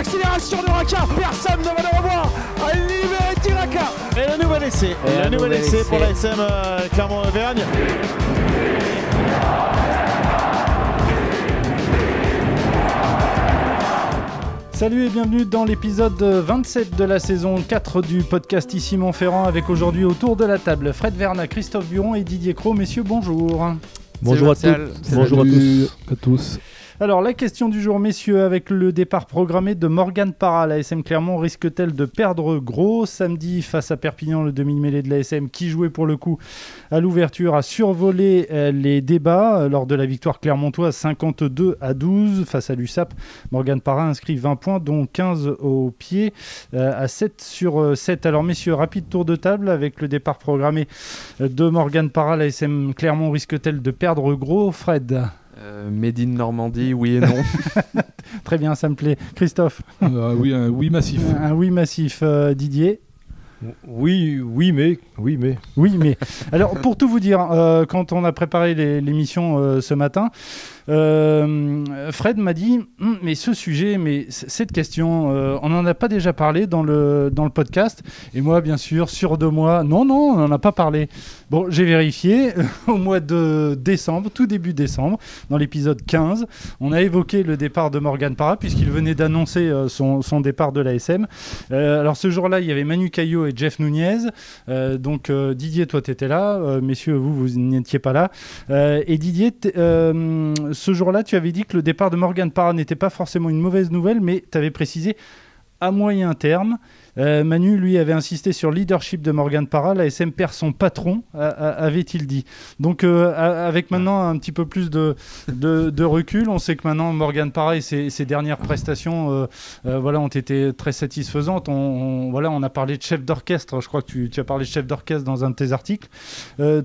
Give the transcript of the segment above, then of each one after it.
l'accélération de Raka. Personne ne va le revoir. À libérer Tiraka. Et le nouvel essai. Et le un nouvel nouvel essai essai. pour la SM euh, Clermont-Auvergne. Salut et bienvenue dans l'épisode 27 de la saison 4 du podcast Ici Montferrand avec aujourd'hui autour de la table Fred Verna, Christophe Buron et Didier Cros. Messieurs, bonjour. Bonjour à tous. Bonjour à tous. À tous. Alors la question du jour, messieurs, avec le départ programmé de Morgan Parra, la SM Clermont risque-t-elle de perdre gros samedi face à Perpignan, le demi-mêlée de la SM qui jouait pour le coup à l'ouverture, a survolé euh, les débats euh, lors de la victoire clermontoise 52 à 12 face à l'USAP. Morgan Parra inscrit 20 points, dont 15 au pied, euh, à 7 sur euh, 7. Alors messieurs, rapide tour de table avec le départ programmé de Morgan Parra, la SM Clermont risque-t-elle de perdre gros Fred? Euh, Made in Normandie, oui et non. Très bien, ça me plaît. Christophe Euh, oui, un oui massif. Un oui massif, euh, Didier. Oui, oui, mais, oui, mais. Oui, mais alors pour tout vous dire, euh, quand on a préparé les- l'émission euh, ce matin, euh, Fred m'a dit Hum, mais ce sujet, mais cette question, euh, on n'en a pas déjà parlé dans le podcast. Et moi, bien sûr, sûr de moi, non, non, on n'en a pas parlé. Bon, j'ai vérifié au mois de décembre, tout début décembre, dans l'épisode 15, on a évoqué le départ de Morgan Parra puisqu'il venait d'annoncer euh, son, départ de l'ASM. Alors ce jour-là, il y avait Manu Caillot et Jeff Nunez. Donc Didier, toi, tu étais là. Messieurs, vous, vous n'étiez pas là. Et Didier, ce jour-là, tu avais dit que le départ de Morgan Parra n'était pas forcément une mauvaise nouvelle, mais tu avais précisé à moyen terme. Euh, Manu, lui, avait insisté sur le leadership de Morgan Parra. La SM perd son patron, avait-il dit. Donc, euh, avec maintenant un petit peu plus de, de, de recul, on sait que maintenant Morgan Parra et ses, ses dernières prestations euh, voilà, ont été très satisfaisantes. On, on- voilà, on a parlé de chef d'orchestre. Je crois que tu, tu as parlé de chef d'orchestre dans un de tes articles.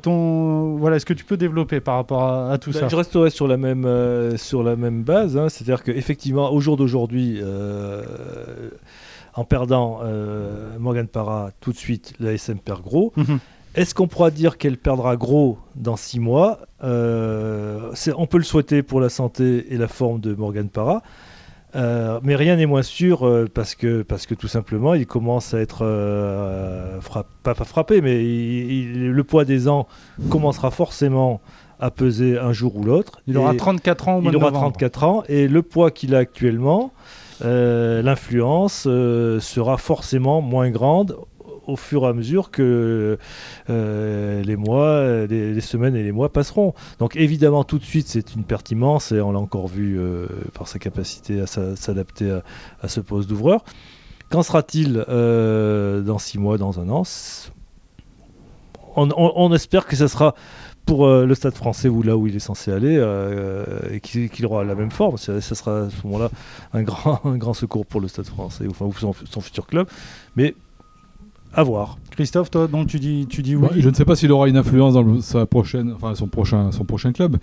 Ton, voilà, Est-ce que tu peux développer par rapport à, à tout Ben, ça je resterai sur la même, sur la même base. hein. C'est-à-dire qu'effectivement, au jour d'aujourd'hui, en perdant euh, Morgan Parra tout de suite, la SM perd gros. Mhm. Est-ce qu'on pourra dire qu'elle perdra gros dans six mois? Euh, On peut le souhaiter pour la santé et la forme de Morgan Parra. Euh, mais rien n'est moins sûr euh, parce, que, parce que tout simplement il commence à être euh, frapp- pas, pas frappé, mais il- il- le poids des ans commencera forcément à peser un jour ou l'autre. Il aura Et 34 ans au mois il aura novembre. 34 ans et le poids qu'il a actuellement, l'influence euh, sera forcément moins grande au fur et à mesure que euh, les mois, les, semaines et les mois passeront. Donc évidemment, tout de suite, c'est une perte immense et on l'a encore vu euh, par sa capacité à s'a- s'adapter à, ce poste d'ouvreur. Qu'en sera-t-il euh, dans six mois, dans un an? On, espère que ce sera pour euh, le stade français ou là où il est censé aller euh, et qu'il aura la même forme. Ça, sera à ce moment-là un grand, un grand secours pour le stade français enfin, ou son, son futur club. Mais à voir. Christophe, toi, donc tu dis, tu dis oui. Bah, je ne sais pas s'il aura une influence dans le- sa prochaine, enfin son prochain, son prochain club,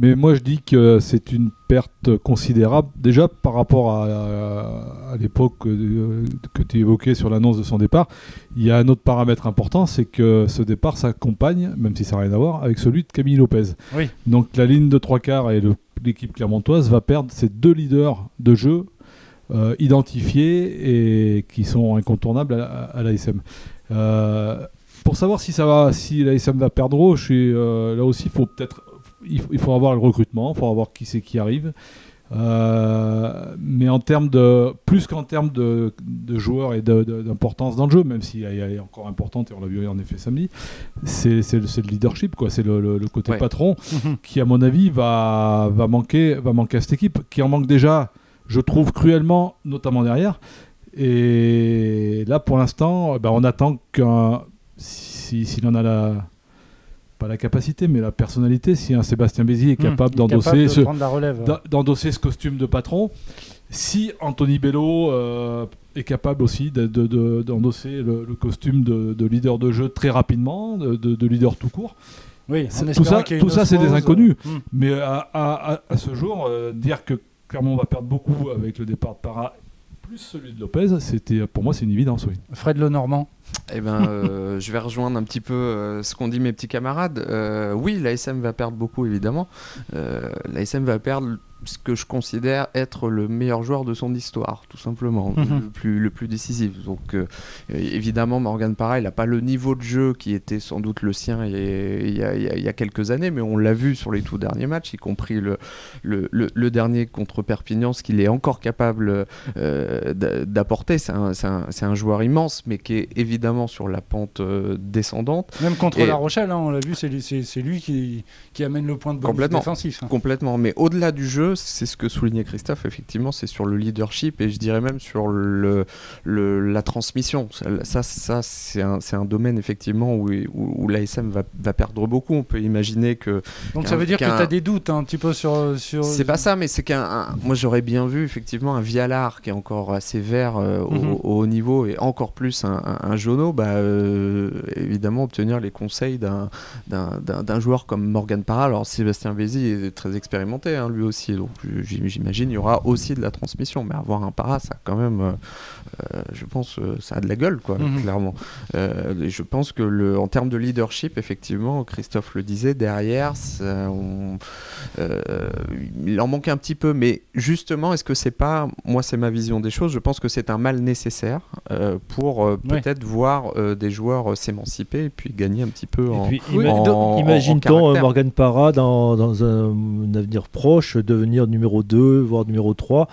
mais moi je dis que c'est une perte considérable déjà par rapport à, à- à l'époque euh, que tu évoquais sur l'annonce de son départ. Il y a un autre paramètre important, c'est que ce départ s'accompagne, même si ça n'a rien à voir, avec celui de Camille Lopez. Oui. Donc la ligne de trois quarts et l'équipe clermontoise va perdre ses deux leaders de jeu euh, identifiés et qui sont incontournables à, à l'ASM. Euh, pour savoir si ça va, si l'ASM va perdre je suis, euh, là aussi, il faut peut-être, il, faut- il faut avoir le recrutement, il faut voir qui c'est qui arrive. Mais en termes de, plus qu'en termes de, de joueurs et d'importance dans le jeu, même si elle est encore importante et on l'a vu en effet samedi, c'est le, leadership, quoi. C'est le, le- le côté Ouais. patron qui, à mon avis, va, va, manquer, va manquer à cette équipe, qui en manque déjà, je trouve, cruellement, notamment derrière. Et là, pour l'instant, ben, on attend qu'un. si- S'il en a la. Pas la capacité, mais la personnalité, si un Sébastien Béziers est Hum, capable d'endosser de ce, d'endosser costume de patron, si Anthony Bello euh, est capable aussi de- de- de- d'endosser le, le costume de, de leader de jeu très rapidement, de, de- de leader tout court, Oui, tout ça- tout ça, c'est des inconnus. Mais à, à- à- à ce jour, euh, dire que clairement on va perdre beaucoup avec le départ de Para plus celui de Lopez, c'était pour moi c'est une évidence, oui. Fred Lenormand. Eh ben, euh, je vais rejoindre un petit peu euh, ce qu'ont dit mes petits camarades. Euh, oui, l'ASM va perdre beaucoup, évidemment. Euh, L'ASM va perdre ce que je considère être le meilleur joueur de son histoire, tout simplement, Mhm. le, plus, le plus décisif. Donc évidemment, Morgan Parra, il n'a pas le niveau de jeu qui était sans doute le sien il y a, il y a- il y quelques années, mais on l'a vu sur les tout derniers matchs, y compris le, le, le- le dernier contre Perpignan, ce qu'il est encore capable d'a- d'apporter. C'est un, un- c'est un joueur immense, mais qui est évidemment sur la pente euh, descendante. Même contre Et- La Rochelle, hein, on l'a vu, c'est lui, c'est- c'est lui qui, qui amène le point de bonus Complètement. défensif. hein. Complètement, mais au-delà du jeu, c'est ce que soulignait Christophe, effectivement, c'est sur le leadership et je dirais même sur le, le- la transmission. Ça, ça, c'est un, c'est un domaine, effectivement, où, où, où l'ASM va, va perdre beaucoup. On peut imaginer que. Donc ça veut dire que tu as des doutes hein, un petit peu sur. sur... C'est pas ça, mais c'est qu'un. un- Moi, j'aurais bien vu, effectivement, un Vialar qui est encore assez vert euh, au, Mhm. au haut niveau et encore plus un, un, un Bah, euh, évidemment, obtenir les conseils d'un- d'un d'un- d'un joueur comme Morgan Parra. Alors, Sébastien Vézy est très expérimenté, hein, lui aussi, donc j'imagine il y aura aussi de la transmission, mais avoir un Parra, ça, quand même, euh, euh, je pense, ça a de la gueule, quoi, Mhm. clairement. Euh, je pense que, le, en termes de leadership, effectivement, Christophe le disait, derrière, ça, on- il en manque un petit peu, mais justement, est-ce que c'est pas, moi c'est ma vision des choses, je pense que c'est un mal nécessaire pour euh, Ouais. peut-être voir euh, des joueurs euh, s'émanciper et puis gagner un petit peu en. Et puis, en- ima- en- en imagine-t-on. Morgan Parra dans, dans un, un avenir proche devenir numéro 2, voire numéro 3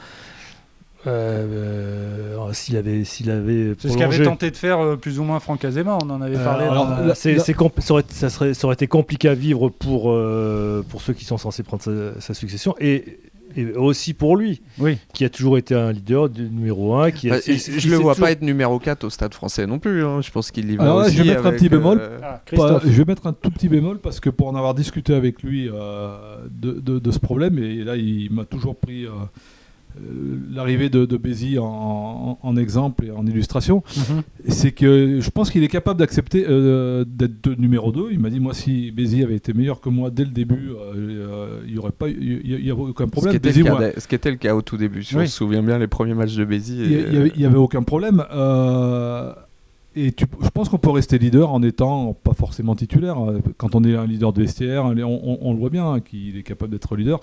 euh, euh, s'il avait, s'il avait C'est ce qu'avait tenté de faire euh, plus ou moins Franck Azema, on en avait Euh, parlé. alors, dans- là, c'est- c'est compl- ça, aurait, ça, serait, ça aurait été compliqué à vivre pour, euh, pour ceux qui sont censés prendre sa, sa succession et, et aussi pour lui, Oui. qui a toujours été un leader du numéro 1. Qui a- Bah, et je le c'est vois toujours- pas être numéro 4 au stade français non plus. hein. Je pense qu'il y va Alors là, aussi je vais mettre un petit bémol. euh, Ah, Pas- je vais mettre un tout petit bémol parce que pour en avoir discuté avec lui euh, de, de- de ce problème, et là il m'a toujours pris euh, l'arrivée de, de Bézi en, en- en exemple et en illustration, Mhm. c'est que je pense qu'il est capable d'accepter euh, d'être de- numéro 2. Il m'a dit, moi si Bézi avait été meilleur que moi dès le début, euh, euh, il n'y aurait pas eu- il y, avait aucun ce, problème. qui était Bézi, le cas, moi, d'a- ce qui était le cas au tout début. Si Oui. on se souvient bien, les premiers matchs de Bézi. il y, et, il y avait, aucun problème. euh, et tu- je pense qu'on peut rester leader en étant pas forcément titulaire. Euh, Quand on est un leader de vestiaire, on, on- on le voit bien hein, qu'il est capable d'être leader.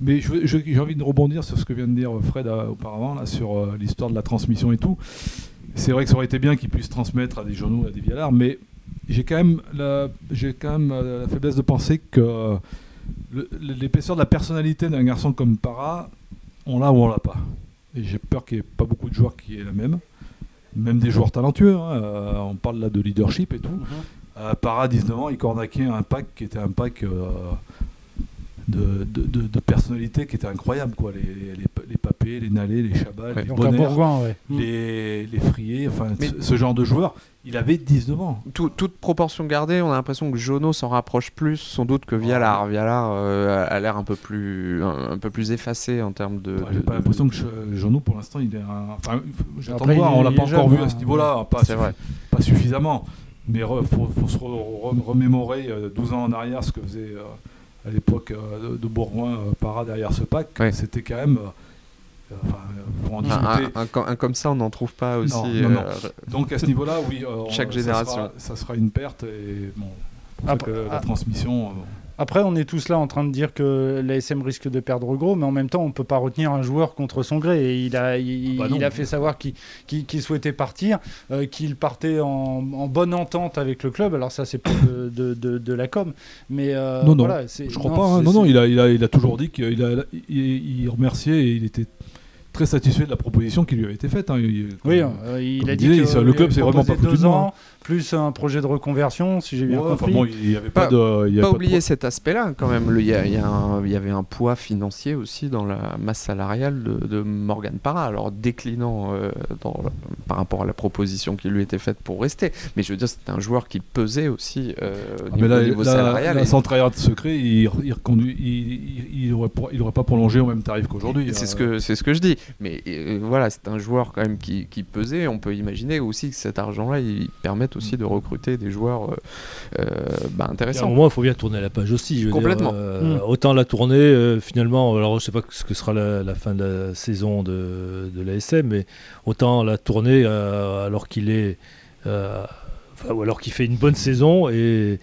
Mais j'ai envie de rebondir sur ce que vient de dire Fred euh, auparavant, là, sur euh, l'histoire de la transmission et tout. C'est vrai que ça aurait été bien qu'il puisse transmettre à des journaux, à des Vialard, mais j'ai quand même la, j'ai quand même euh, la faiblesse de penser que l'épaisseur de la personnalité d'un garçon comme Para, on l'a ou on l'a pas. Et j'ai peur qu'il n'y ait pas beaucoup de joueurs qui aient la même. Même des joueurs talentueux. hein. Euh, on parle là de leadership et tout. Mhm. Euh, Para, 19 ans, il cornaquait un pack qui était un pack de, de, de- de personnalités qui était incroyable. Quoi. Les, les, les Papés, les Nalé, les Chabat, Ouais. les Bonner, Bourgoin, ouais. les, les Friés, enfin Mais- ce, ce genre de joueurs. Il avait 19 ans. Tout- toute proportion gardée, on a l'impression que Jono s'en rapproche plus, sans doute, que Vialar. Vialar euh, a l'air un peu plus un, un peu plus effacé en termes de. J'ai de- pas l'impression que Jeannot, pour l'instant, il est un. Enfin, j'attends de voir, on l'a pas encore jeune, vu à hein. ce niveau-là, pas, suffi- vrai. pas suffisamment. Mais il faut, faut se re- re- remémorer euh, 12 ans en arrière ce que faisait euh, à l'époque euh, de, Bourgoin euh, Para derrière ce pack. Ouais. C'était quand même. euh, enfin, pour en Un, discuter. un- un com- un comme ça, on n'en trouve pas aussi. non, non. euh, Donc à ce niveau-là, oui, euh, on- Chaque ça génération. sera- Ça sera, une perte. Et bon, pour ça Après- que la ah. transmission. Après, on est tous là en train de dire que l'ASM risque de perdre gros, mais en même temps, on ne peut pas retenir un joueur contre son gré. Et il a, il, Ah bah il a fait savoir qu'il souhaitait partir, euh, qu'il partait en, en bonne entente avec le club. Alors ça, c'est pas de, de, de- de la com, mais euh, Non, non, voilà, Je crois pas. hein. Non, non, il a, il, a, il a toujours dit qu'il il remerciait et il était très satisfait de la proposition qui lui avait été faite. hein. Il- Oui, comme- euh, il comme a dit que le club, c'est vraiment pas deux foutu de moi. ans, plus un projet de reconversion, si j'ai bien Ouais, enfin compris. bon, il n'y avait pas, Pas- de. il y avait pas de oublier cet aspect-là quand même. Le- Il y, a- il y a un- il y avait un poids financier aussi dans la masse salariale de, de Morgan Parra, alors déclinant euh, dans- par rapport à la proposition qui lui était faite pour rester. Mais je veux dire, c'était un joueur qui pesait aussi euh, au Ah, niveau, mais là, au niveau là, salarial. là, et- sans trahir de secret, il, il, il, il, il aurait, pas- il aurait pas prolongé au même tarif qu'aujourd'hui. C'est Euh, ce que c'est ce que je dis. Mais euh, voilà, c'est un joueur quand même qui, qui pesait. On peut imaginer aussi que cet argent-là, il permette aussi de recruter des joueurs euh, euh, bah, Et à un intéressants. moment, il faut bien tourner la page aussi. je veux dire, Complètement. euh, Mm. Autant la tournée, euh, finalement, alors je sais pas ce que sera la, la fin de la saison de, de l'ASM, mais autant la tournée euh, alors qu'il est. euh, enfin, ou alors qu'il fait une bonne saison et,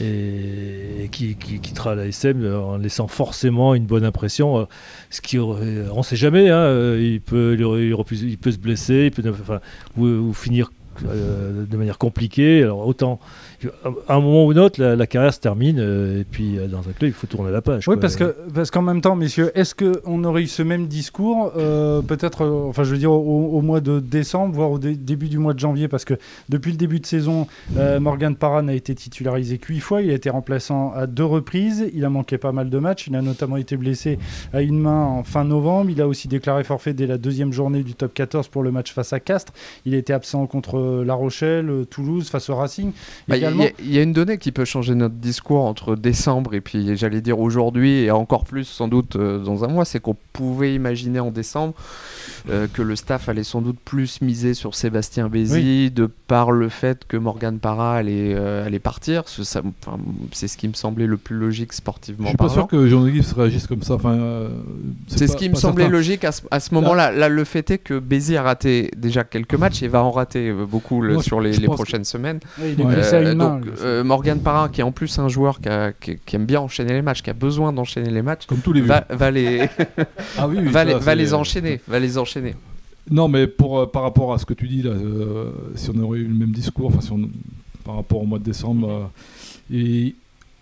et, qui, qui quittera la SM en laissant forcément une bonne impression. euh, Ce qui, aurait- on ne sait jamais, hein, euh, il, peut, il, peut se blesser, il peut enfin, ou, finir euh, de manière compliquée. Alors autant, à un moment ou un autre, la, la carrière se termine euh, et puis euh, dans un club, il faut tourner la page. Oui, quoi. parce que parce qu'en même temps, messieurs, est-ce qu'on aurait eu ce même discours, euh, peut-être, euh, enfin, je veux dire, au, au mois de décembre, voire au dé- début du mois de janvier, parce que depuis le début de saison, euh, Morgan Parran a été titularisé huit fois, il a été remplaçant à deux reprises, il a manqué pas mal de matchs, il a notamment été blessé à une main en fin novembre, il a aussi déclaré forfait dès la deuxième journée du top 14 pour le match face à Castres, il a été absent contre La Rochelle, Toulouse, face au Racing. Bah, Il il y a une donnée qui peut changer notre discours entre décembre et puis j'allais dire aujourd'hui et encore plus sans doute euh, dans un mois, c'est qu'on pouvait imaginer en décembre euh, que le staff allait sans doute plus miser sur Sébastien Bézi de par le fait que Morgan Parra allait, euh, allait partir. Ce- ça- enfin, C'est ce qui me semblait le plus logique Je sportivement suis pas parlant. sûr que Jean Gibbs réagisse comme ça. Enfin, euh, C'est ce qui me semblait certain. logique à ce, à ce moment-là. Là, le fait est que Bézi a raté déjà quelques matchs et va en rater beaucoup le- Moi, je- sur les, je prochaines semaines. Il est Ouais. blessé à une main. donc lui. euh, Morgan Parra, qui est en plus un joueur qui, a- qui- qui aime bien enchaîner les matchs, qui a besoin d'enchaîner les matchs, Comme tous les vieux. va, va les, Ah oui, oui, va, ça, les, va c'est- les enchaîner, va les enchaîner. Non, mais pour, euh, par rapport à ce que tu dis là, euh, si on aurait eu le même discours, enfin, si on- par rapport au mois de décembre, euh, et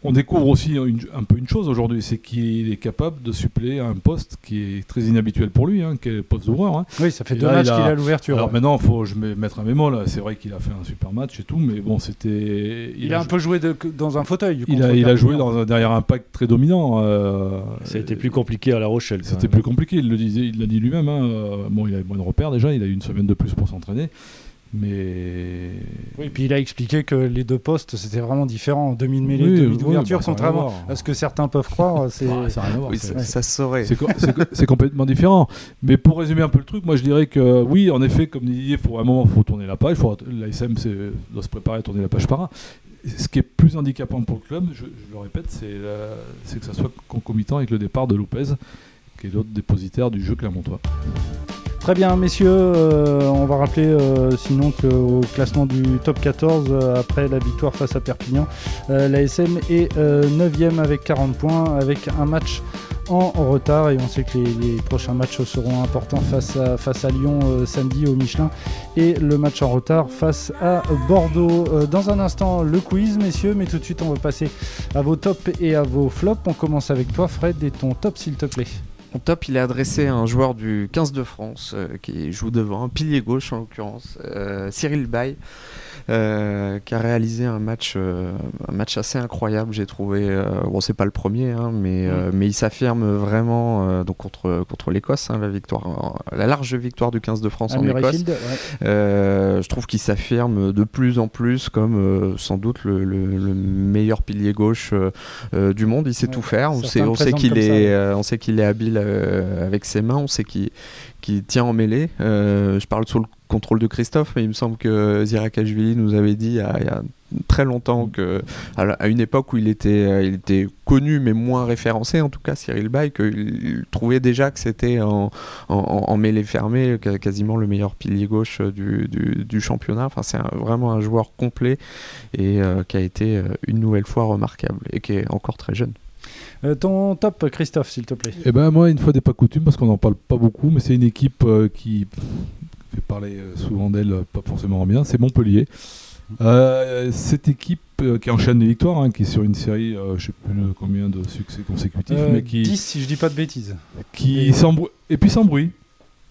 on découvre aussi une- un peu une chose aujourd'hui, c'est qu'il est capable de suppléer à un poste qui est très inhabituel pour lui, hein, qui est le poste d'ouvreur. hein. Oui, ça fait Et deux là, matchs il a- qu'il a à l'ouverture. Alors ouais. maintenant, faut je vais mettre un mémo là. C'est vrai qu'il a fait un super match et tout, mais bon, c'était. Il, a un peu joué de- dans un fauteuil. du Il a, il a joué Perpignan. dans un, derrière un pack très dominant. euh, Ça a été plus compliqué à La Rochelle. C'était plus compliqué, il le disait, il l'a dit lui-même. hein, euh, Bon, il avait moins de repères déjà, il a eu une semaine de plus pour s'entraîner. Mais. Oui, puis il a expliqué que les deux postes, c'était vraiment différent. Demi de mêlée, Oui, demi oui, d'ouverture, bah, rien à contrairement à ce que certains peuvent croire. C'est... Ah, ça a rien à voir, Oui, c'est- ça, ça se saurait. C'est co- c'est co- c'est complètement différent. Mais pour résumer un peu le truc, moi je dirais que oui, en effet, comme dit, faut à un moment, il faut tourner la page. Faut, L'ASM c'est- doit se préparer à tourner la page par un. Ce qui est plus handicapant pour le club, je, je le répète, c'est la- c'est que ça soit concomitant avec le départ de Lopez, qui est l'autre dépositaire du jeu clermontois. Très bien, messieurs. euh, on va rappeler euh, sinon qu'au classement du top 14, euh, après la victoire face à Perpignan, l'ASM est 9e avec 40 points, avec un match en retard. Et on sait que les, prochains matchs seront importants face à, face à Lyon samedi au Michelin et le match en retard face à Bordeaux. Dans un instant, le quiz, messieurs, mais tout de suite, on va passer à vos tops et à vos flops. On commence avec toi, Fred, et ton top, s'il te plaît. Mon top, il est adressé à un joueur du 15 de France euh, qui joue devant, un pilier gauche en l'occurrence, euh, Cyril Bay, euh, qui a réalisé un match, euh, un match assez incroyable, j'ai trouvé. euh, bon, c'est pas le premier, hein, mais, euh, mais il s'affirme vraiment donc contre, contre l'Écosse, hein, la, victoire, la large victoire du 15 de France À en Écosse. Ouais. Je trouve qu'il s'affirme de plus en plus comme sans doute le, le- le meilleur pilier gauche du monde. Il sait Ouais, tout faire. On sait, on qu'il est, on sait qu'il est habile avec ses mains. On sait qu'il qu'il tient en mêlée. Euh, je parle sous le contrôle de Christophe, mais il me semble que Zirakashvili nous avait dit il y a, il y a très longtemps que à, une époque où il était, euh, il était connu mais moins référencé, en tout cas Cyril Bay, qu'il trouvait déjà que c'était en, en, en- mêlée fermée quasiment le meilleur pilier gauche euh, du, du- du championnat. Enfin, c'est un- vraiment un joueur complet et euh, qui a été une nouvelle fois remarquable et qui est encore très jeune. Euh, ton top, Christophe, s'il te plaît. Eh ben moi, une fois n'est pas coutume, parce qu'on n'en parle pas beaucoup, mais c'est une équipe euh, qui fait parler euh, souvent d'elle, euh, pas forcément en bien, c'est Montpellier. Euh, cette équipe euh, qui enchaîne les victoires, hein, qui est sur une série, euh, je sais plus combien de succès consécutifs, mais qui, 10, si je dis pas de bêtises. qui Et- et puis sans bruit.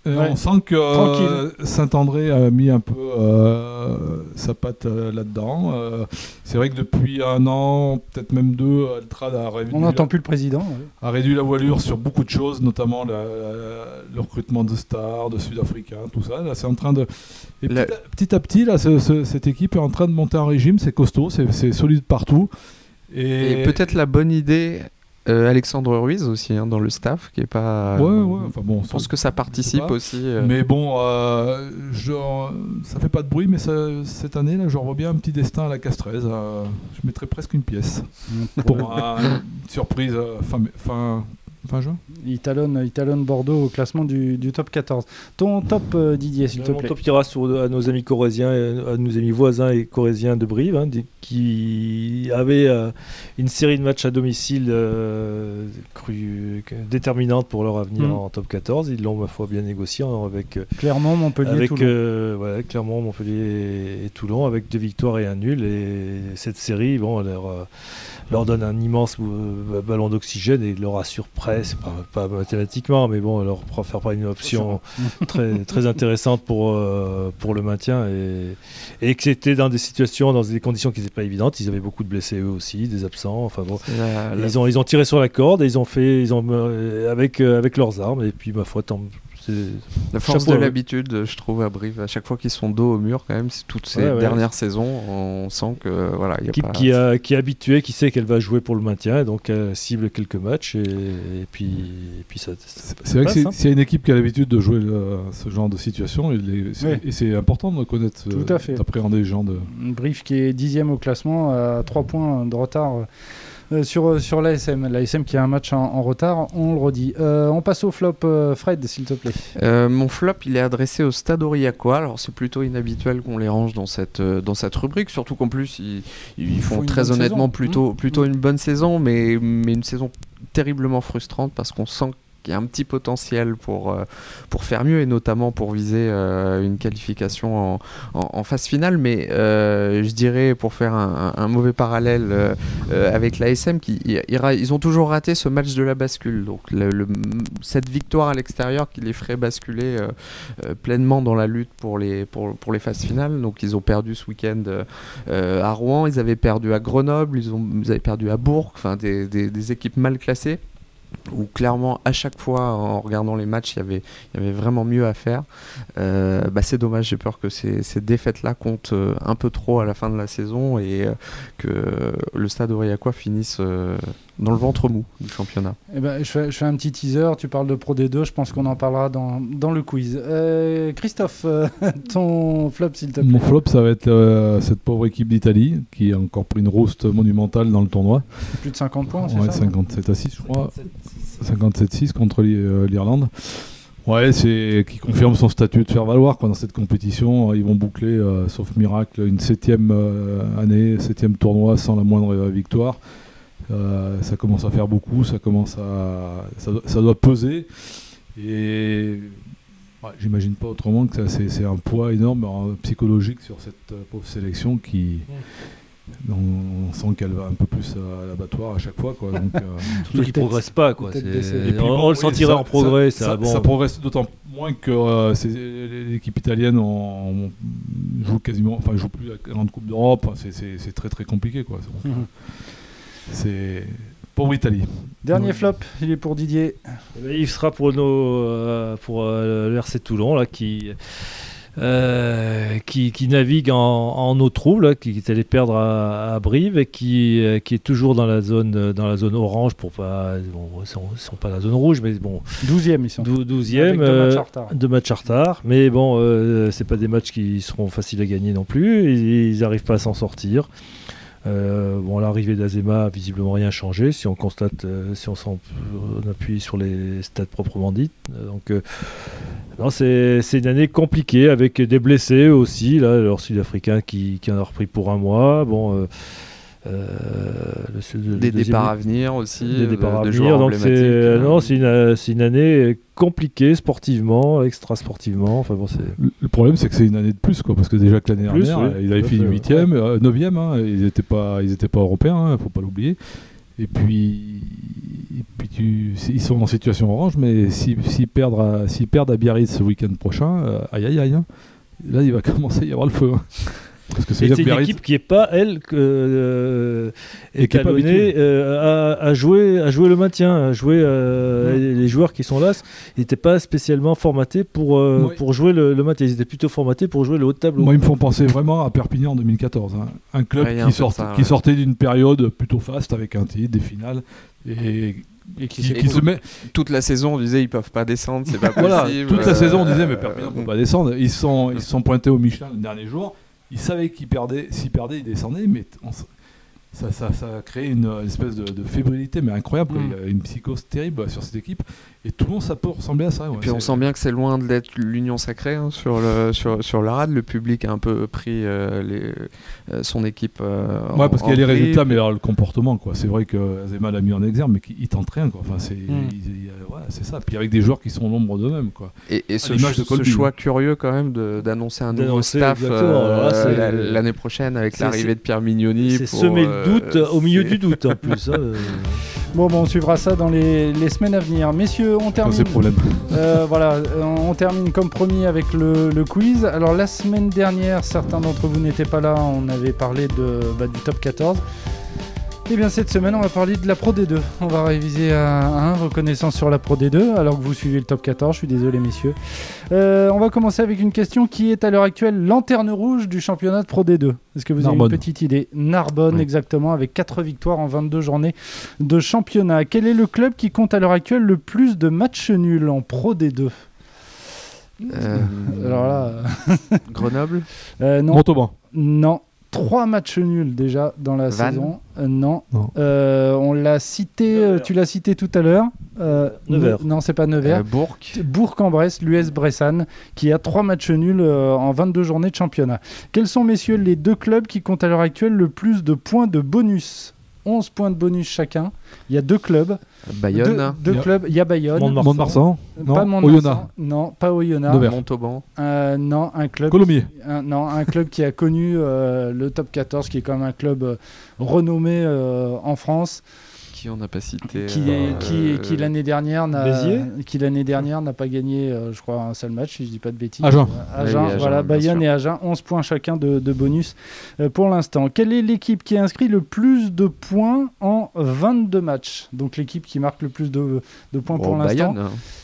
Euh, Ouais. On sent que euh. Saint-André a mis un peu euh, sa patte euh, là-dedans. Euh, c'est vrai que depuis un an, peut-être même deux, Altrad a réduit, On la, n'entend plus le président. ouais. a réduit la voilure sur beaucoup de choses, notamment la- la- le recrutement de stars, de Sud-Africains, tout ça. Là, c'est en train de. Et La- petit, à, petit à petit, là, ce- ce- cette équipe est en train de monter un régime. C'est costaud, c'est c'est solide partout. Et, Et, peut-être la bonne idée, euh, Alexandre Ruiz aussi hein, dans le staff, qui est pas. Ouais, ouais. Enfin bon, Je pense que ça participe aussi. euh, Mais bon, euh, genre, ça fait pas de bruit, mais ça- cette année, là, je revois bien un petit destin à la Castrez. euh, je mettrais presque une pièce pour un- une surprise euh, fin, fin, fin juin. Il talonne, il talonne Bordeaux au classement du, du top 14. Ton top, euh, Didier, s'il te Mon plaît. top ira sur, à nos amis corésiens, à nos amis voisins et corésiens de Brive, hein, qui avaient euh, une série de matchs à domicile euh, cru- déterminante pour leur avenir Mm. en top 14. Ils l'ont, ma foi, bien négocié hein, avec, euh, Clermont, Montpellier, avec Toulon. euh, voilà, Clermont, Montpellier et Toulon, avec deux victoires et un nul. Et cette série, bon, leur, euh, leur donne un immense euh, ballon d'oxygène et leur assure presque, pas, pas mathématiquement, mais bon, leur faire pas une option très, très intéressante pour, euh, pour le maintien et, et que c'était dans des situations, dans des conditions qui n'étaient pas évidentes. Ils avaient beaucoup de blessés eux aussi, des absents. Enfin bon, La- la- ils ont, ils ont tiré sur la corde et ils ont fait, ils ont euh, avec, euh, avec leurs armes. Et puis ma foi, tant, La force Chapeau, de ouais. l'habitude, je trouve, à Brive, à chaque fois qu'ils sont dos au mur, quand même, toutes ces Ouais, ouais. dernières saisons, on sent que voilà, il y a équipe pas. qui, a, qui est habituée, qui sait qu'elle va jouer pour le maintien, et donc elle cible quelques matchs et, et puis, et puis ça, ça- C'est vrai que passe, c'est- hein. s'il y a une équipe qui a l'habitude de jouer le- ce genre de situation, c'est- et c'est important de connaître, euh, Tout à fait. d'appréhender les gens de. Brief qui est dixième au classement, à 3 points de retard euh, sur, sur l'ASM. L'ASM qui a un match en, en retard, on le redit. Euh, on passe au flop, euh, Fred, s'il te plaît. Euh, mon flop, il est adressé au Stade Aurillacois. Alors, c'est plutôt inhabituel qu'on les range dans cette, euh, dans cette rubrique, surtout qu'en plus, ils, ils font très honnêtement saison. plutôt, Mmh. plutôt une bonne saison, mais, mais une saison terriblement frustrante parce qu'on sent y a un petit potentiel pour, euh, pour faire mieux et notamment pour viser euh, une qualification en, en- phase finale. Mais euh, je dirais, pour faire un, mauvais parallèle avec l'ASM, ils, ils ont toujours raté ce match de la bascule. Donc cette victoire à l'extérieur qui les ferait basculer pleinement dans la lutte pour les, pour, pour les phases finales. Donc ils ont perdu ce week-end à Rouen, ils avaient perdu à Grenoble, ils, ont, ils avaient perdu à Bourg, des- des équipes mal classées. Où clairement, à chaque fois, en regardant les matchs, il y avait, il y avait vraiment mieux à faire. Euh, bah, c'est dommage, j'ai peur que ces, ces défaites-là comptent euh, un peu trop à la fin de la saison et euh, que le stade Aurillacois finisse euh, dans le ventre mou du championnat. Eh ben, je, fais, je fais un petit teaser. Tu parles de Pro D2, je pense qu'on en parlera dans, dans le quiz. Euh, Christophe, euh, ton flop, s'il te plaît. Mon flop, ça va être euh, cette pauvre équipe d'Italie qui a encore pris une roast monumentale dans le tournoi. Plus de 50 points, c'est Ouais, ça 57 à 6, je crois. 57-6 contre euh, l'Irlande. Ouais, c'est qui confirme son statut de faire valoir quoi, dans cette compétition. Ils vont boucler, euh, sauf miracle, une septième euh, année, septième tournoi sans la moindre euh, victoire. Euh, ça commence à faire beaucoup, ça commence à, ça, doit- peser. Et j'imagine pas autrement que ça, c'est, un poids énorme euh, psychologique sur cette euh, pauvre sélection qui, on, on sent qu'elle va un peu plus à l'abattoir à chaque fois quoi. Donc, euh, Surtout Les qu'ils têtes- progressent pas. Quoi. et puis on, bon, on le ça- en progrès. Ça, ça, bon. ça progresse d'autant moins que euh, l'équipe italienne en, en- joue quasiment, enfin joue plus la grande Coupe d'Europe. C'est- c'est c'est très très compliqué quoi. C'est- Mhm. C'est pauvre Italie. Dernier Ouais. flop, il est pour Didier. Eh ben, il sera pour, nos, euh, pour euh, le RC Toulon là, qui, euh, qui, qui navigue en, en eau trouble, là, qui est allé perdre à, à Brive et qui, euh, qui est toujours dans la zone, euh, dans la zone orange pour pas. Bon, ils sont, ils sont pas dans la zone rouge, mais bon, 12e, ils sont. dou- Avec 12e. deux matchs en retard. deux matchs en retard, mais bon, euh, c'est pas des matchs qui seront faciles à gagner non plus. Ils n'arrivent pas à s'en sortir. Euh, bon, l'arrivée d'Azema a visiblement rien changé si on constate, euh, si on, appuie sur les stats proprement dites. Donc, euh, c'est c'est une année compliquée avec des blessés aussi. Là, leur Sud-Africain qui, qui en a repris pour un mois. Bon, euh, euh, le sud- le Des deuxième- départs à venir aussi. des euh, départs à de venir. joueurs Donc c'est emblématiques, euh, euh, non, c'est une, euh, c'est une année compliquée sportivement, extra sportivement. Enfin bon, c'est Le- Le problème, c'est que c'est une année de plus, quoi, parce que déjà que l'année Plus, dernière, oui, ils avaient à fini fait, 8e, 9e, hein, ils n'étaient pas, ils étaient pas européens, hein, faut pas l'oublier. Et puis, ils sont en situation orange, mais si- s'ils perdent, à, perdent à Biarritz ce week-end prochain, euh, aïe aïe aïe, hein, là il va commencer à y avoir le feu. hein. C'est une Biarritz- équipe qui est pas elle que, euh, Et qui est pas euh, à, à jouer à jouer le maintien, à jouer euh, les, joueurs qui sont là, ils n'étaient pas spécialement formatés pour euh, pour jouer le, le maintien. Ils étaient plutôt formatés pour jouer le haut de tableau. Moi, ils me font penser vraiment à Perpignan en 2014. hein. Un club Ouais, qui, peu sort- ça, qui ouais. sortait d'une période plutôt faste avec un titre, des finales, et Et qui qui, s'est qui se met, Toute la saison, on disait ils peuvent pas descendre, c'est pas Voilà, possible. toute la euh, saison, on disait, mais euh, Perpignan ne peut pas descendre. Ils sont, ils se sont pointés au Michelin le dernier jour. Ils savaient qu'ils perdaient. S'ils perdaient, ils descendaient. Mais on ça, ça, ça a créé une, une espèce de, de fébrilité, mais incroyable. Mm. Il y a une psychose terrible sur cette équipe. Et Toulon, ça peut ressembler à ça. ouais. Puis on sent bien que c'est loin d'être l'union sacrée hein, sur, le, sur, sur la rade. Le public a un peu pris euh, les, euh, son équipe. euh, Ouais, en- parce qu'il y a les résultats, mais alors le comportement, quoi. C'est vrai que Azema l'a mis en exergue, mais qu'il il tente rien, quoi. Enfin, c'est, Mm. il- il- c'est ça. Puis avec des joueurs qui sont l'ombre d'eux-mêmes, quoi. Et, et ce, de choix curieux quand même de- d'annoncer un nouveau staff euh, Alors là, c'est- la- l'année prochaine avec c'est- l'arrivée c'est- de Pierre Mignoni. C'est pour, semer euh, le doute au milieu du doute en plus. hein, euh. Bon, bon, on suivra ça dans les, les semaines à venir. Messieurs, on termine. ces problèmes. Euh, voilà, euh, on termine comme promis avec le, le quiz. Alors la semaine dernière, certains d'entre vous n'étaient pas là, on avait parlé de, bah, du top 14. Et bien cette semaine, on va parler de la Pro D2. On va réviser à un reconnaissance sur la Pro D2, alors que vous suivez le top 14. Je suis désolé, messieurs. Euh, on va commencer avec une question qui est à l'heure actuelle lanterne rouge du championnat de Pro D2. Est-ce que vous avez une petite idée Narbonne, Oui. exactement, avec 4 victoires en 22 journées de championnat. Quel est le club qui compte à l'heure actuelle le plus de matchs nuls en Pro D2 Euh, Alors là, Grenoble? euh, non, Montauban. non. Trois matchs nuls déjà dans la saison. Euh, non. Non. Euh, on l'a cité, euh, tu l'as cité tout à l'heure. Euh, Nevers. Non, c'est pas Nevers. Euh, Bourg. Bourg-en-Bresse, l'US Bressanne, qui a trois matchs nuls euh, en 22 journées de championnat. Quels sont, messieurs, les deux clubs qui comptent à l'heure actuelle le plus de points de bonus? 11 points de bonus chacun. Il y a deux clubs. Bayonne. Deux, deux Il y a- clubs. Il y a Bayonne. Mont-de-Marsan. Non. Pas Mont-de-Marsan. Oyonnax. Non, pas Oyonnax. Montauban. Euh, non, un club. Colomiers. un, non, un club qui a connu euh, le top 14, qui est quand même un club euh, renommé euh, en France, Qui on n'a pas cité qui, euh, qui, qui l'année dernière n'a Béziers qui l'année dernière n'a pas gagné, euh, je crois, un seul match, si je dis pas de bêtises. Agen. Euh, Agen, Oui, Agen, voilà, bien Bayonne sûr. et Agen, 11 points chacun de, de bonus euh, pour l'instant. Quelle est l'équipe qui a inscrit le plus de points en 22 matchs? Donc l'équipe qui marque le plus de, de points bon, pour l'instant,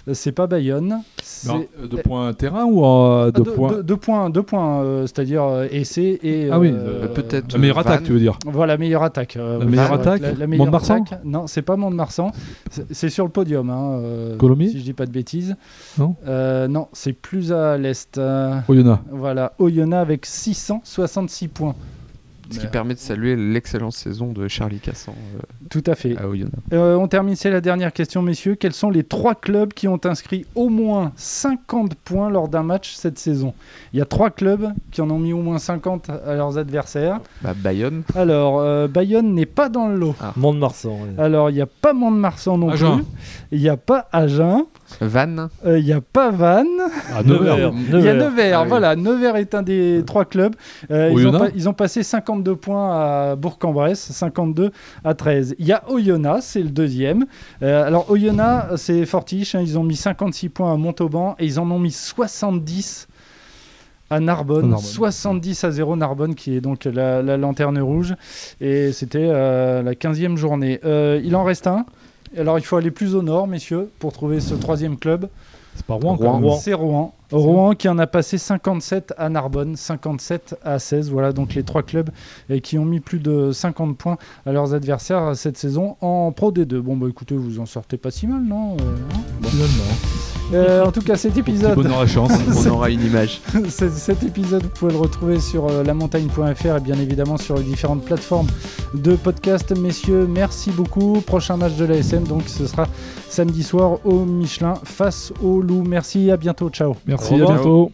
euh, c'est pas Bayonne. Non, de points terrain ou euh, Ah, de deux- points deux- deux points, deux points, euh, c'est-à-dire euh, essai et Ah oui, peut-être La meilleure attaque, tu veux dire Voilà, meilleure attaque. euh, La meilleure attaque La, la meilleure attaque. Non, c'est pas Mont-de-Marsan. C'est sur le podium. Hein, euh, Colomiers Si je dis pas de bêtises. Non Euh, Non, c'est plus à l'est. euh, Oyonnax. voilà, Oyonnax avec 666 points. Ce qui permet de saluer l'excellente saison de Charlie Cassan euh, Tout à fait. à. Euh, on termine, c'est la dernière question, messieurs. Quels sont les trois clubs qui ont inscrit au moins 50 points lors d'un match cette saison? Il y a trois clubs qui en ont mis au moins 50 à leurs adversaires. Bah, Bayonne. Alors, euh, Bayonne n'est pas dans le lot. Mont-de-Marsan. ouais. Alors, il n'y a pas Mont-de-Marsan non Agen. plus. Il n'y a pas Agen. Vannes. Euh, Il n'y a pas Vannes. Nevers. Il y a Nevers. Ah oui. Voilà, Nevers est un des trois clubs. Euh, ils, ont pa- ils ont passé 52 points à Bourg-en-Bresse, 52 à 13. Il y a Oyonnax, c'est le deuxième. Euh, alors, Oyonnax, c'est fortiche. hein, ils ont mis 56 points à Montauban et ils en ont mis 70 à Narbonne, À Narbonne. 70 à 0 Narbonne qui est donc la, la lanterne rouge et c'était euh, la 15e journée. Euh, il en reste un. Alors il faut aller plus au nord, messieurs, pour trouver ce troisième club. C'est pas Rouen, Rouen. quand même. C'est Rouen. Rouen qui en a passé 57 à Narbonne, 57 à 16. Voilà donc les trois clubs et qui ont mis plus de 50 points à leurs adversaires cette saison en Pro D2. Bon bah écoutez, vous en sortez pas si mal, non Euh, hein? Euh, En tout cas, cet épisode, à chance. On aura une image. cet épisode, vous pouvez le retrouver sur euh, lamontagne.fr et bien évidemment sur les différentes plateformes de podcast. Messieurs, merci beaucoup. Prochain match de l'ASM, donc ce sera samedi soir au Michelin face au Loup. Merci, à bientôt. Ciao. Merci, Au à bientôt.